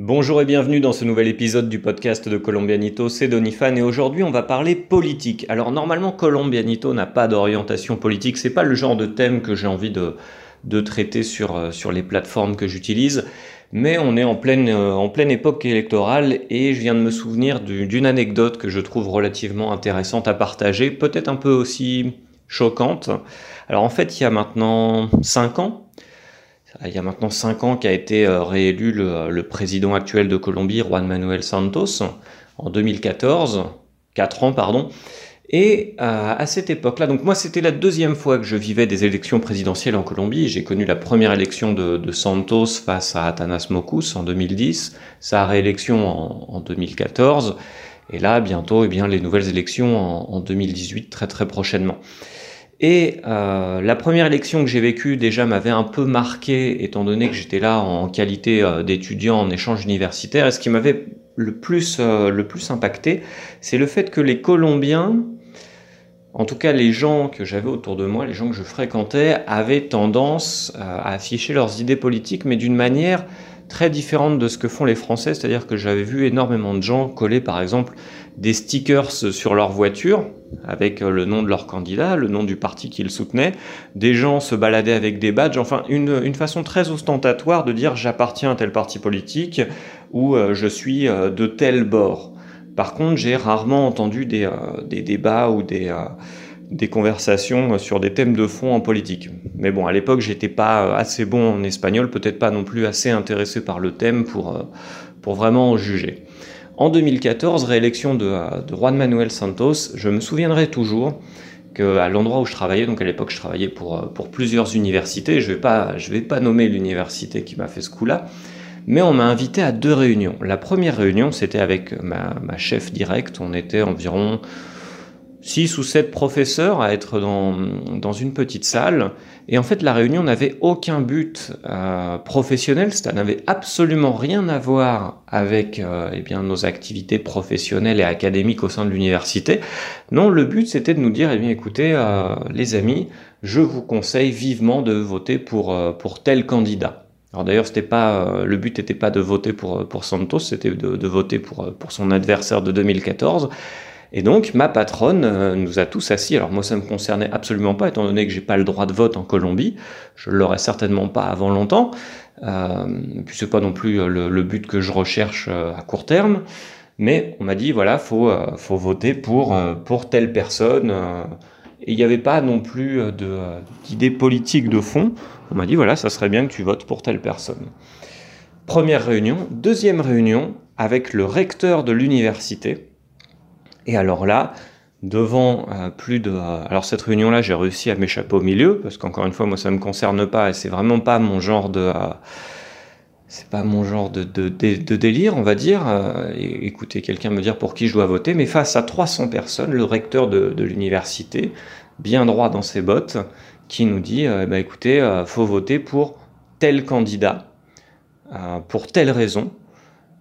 Bonjour et bienvenue dans ce nouvel épisode du podcast de Colombianito, c'est Donifan et aujourd'hui on va parler politique. Alors normalement Colombianito n'a pas d'orientation politique, c'est pas le genre de thème que j'ai envie de, traiter sur, euh, sur les plateformes que j'utilise, mais on est en pleine, euh, en pleine époque électorale et je viens de me souvenir d'une anecdote que je trouve relativement intéressante à partager, peut-être un peu aussi choquante. Alors en fait il y a maintenant 5 ans, il y a maintenant 5 ans qu'a été euh, réélu le, président actuel de Colombie, Juan Manuel Santos, en 2014, 4 ans pardon. Et euh, à cette époque-là, donc moi c'était la deuxième fois que je vivais des élections présidentielles en Colombie. J'ai connu la première élection de, Santos face à Atanas Mocus en 2010, sa réélection en, 2014, et là bientôt eh bien, les nouvelles élections en, en 2018 très très prochainement. Et euh, la première élection que j'ai vécue déjà m'avait un peu marqué, étant donné que j'étais là en qualité euh, d'étudiant en échange universitaire. Et ce qui m'avait le plus, euh, le plus impacté, c'est le fait que les Colombiens, en tout cas les gens que j'avais autour de moi, les gens que je fréquentais, avaient tendance à afficher leurs idées politiques, mais d'une manière très différente de ce que font les Français, c'est-à-dire que j'avais vu énormément de gens coller par exemple des stickers sur leur voiture avec le nom de leur candidat, le nom du parti qu'ils soutenaient, des gens se baladaient avec des badges, enfin une, une façon très ostentatoire de dire j'appartiens à tel parti politique ou euh, je suis euh, de tel bord. Par contre, j'ai rarement entendu euh, des, débats ou des des conversations sur des thèmes de fond en politique. Mais bon, à l'époque, j'étais pas assez bon en espagnol, peut-être pas non plus assez intéressé par le thème pour, euh, pour vraiment en juger. En 2014, réélection de, de Juan Manuel Santos, je me souviendrai toujours qu'à l'endroit où je travaillais, donc à l'époque je travaillais pour, euh, pour plusieurs universités, je vais pas, je vais pas nommer l'université qui m'a fait ce coup-là, mais on m'a invité à deux réunions. La première réunion, c'était avec ma, ma chef directe, on était environ six ou sept professeurs à être dans, dans une petite salle. Et en fait, la réunion n'avait aucun but euh, professionnel, ça n'avait absolument rien à voir avec euh, eh bien, nos activités professionnelles et académiques au sein de l'université. Non, le but c'était de nous dire, eh bien, écoutez, euh, les amis, je vous conseille vivement de voter pour, euh, pour tel candidat. Alors d'ailleurs, c'était pas euh, le but n'était pas de voter pour, pour Santos, c'était de, de, voter pour, pour son adversaire de 2014. Et donc, ma patronne euh, nous a tous assis. Alors moi, ça me concernait absolument pas, étant donné que j'ai pas le droit de vote en Colombie. Je l'aurais certainement pas avant longtemps. Euh, puis c'est pas non plus euh, le, but que je recherche euh, à court terme. Mais on m'a dit voilà, faut faut voter pour pour telle personne. et il n'y avait pas non plus d'idée politique de fond. On m'a dit voilà, ça serait bien que tu votes pour telle personne. Première réunion, deuxième réunion avec le recteur de l'université et alors là, devant euh, plus de... Euh, alors cette réunion-là, j'ai réussi à m'échapper au milieu, parce qu'encore une fois, moi, ça me concerne pas, et c'est vraiment pas mon genre de... Euh, c'est pas mon genre de, délire, on va dire, écouter quelqu'un me dire pour qui je dois voter, mais face à 300 personnes, le recteur de, l'université, bien droit dans ses bottes, qui nous dit, bah, écoutez, faut voter pour tel candidat, pour telle raison,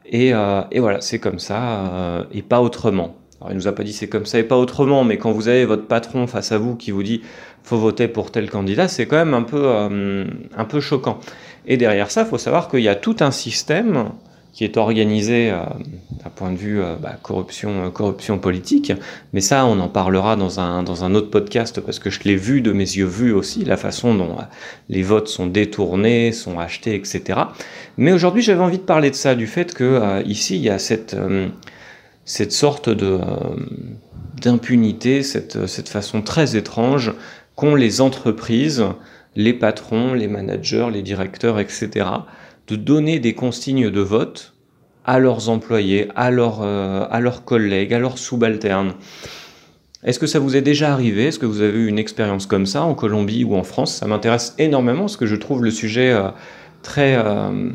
et, et voilà, c'est comme ça, et pas autrement. Alors, il nous a pas dit c'est comme ça et pas autrement, mais quand vous avez votre patron face à vous qui vous dit faut voter pour tel candidat, c'est quand même un peu, euh, un peu choquant. Et derrière ça, il faut savoir qu'il y a tout un système qui est organisé euh, d'un point de vue euh, bah, corruption, corruption politique. Mais ça, on en parlera dans un, dans un autre podcast parce que je l'ai vu de mes yeux vus aussi, la façon dont les votes sont détournés, sont achetés, etc. Mais aujourd'hui, j'avais envie de parler de ça, du fait que ici, il y a cette cette sorte de euh, d'impunité, cette, cette façon très étrange qu'ont les entreprises, les patrons, les managers, les directeurs, etc., de donner des consignes de vote à leurs employés, à, euh, à leurs collègues, à leurs subalternes. Est-ce que ça vous est déjà arrivé? Est-ce que vous avez eu une expérience comme ça en Colombie ou en France? Ça m'intéresse énormément parce que je trouve le sujet euh, très, euh,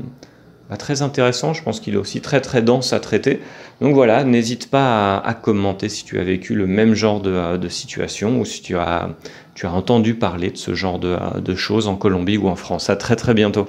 bah, très intéressant. Je pense qu'il est aussi très très dense à traiter. Donc voilà, n'hésite pas à, commenter si tu as vécu le même genre de, de situation ou si tu as, tu as entendu parler de ce genre de, de choses en Colombie ou en France. À très très bientôt.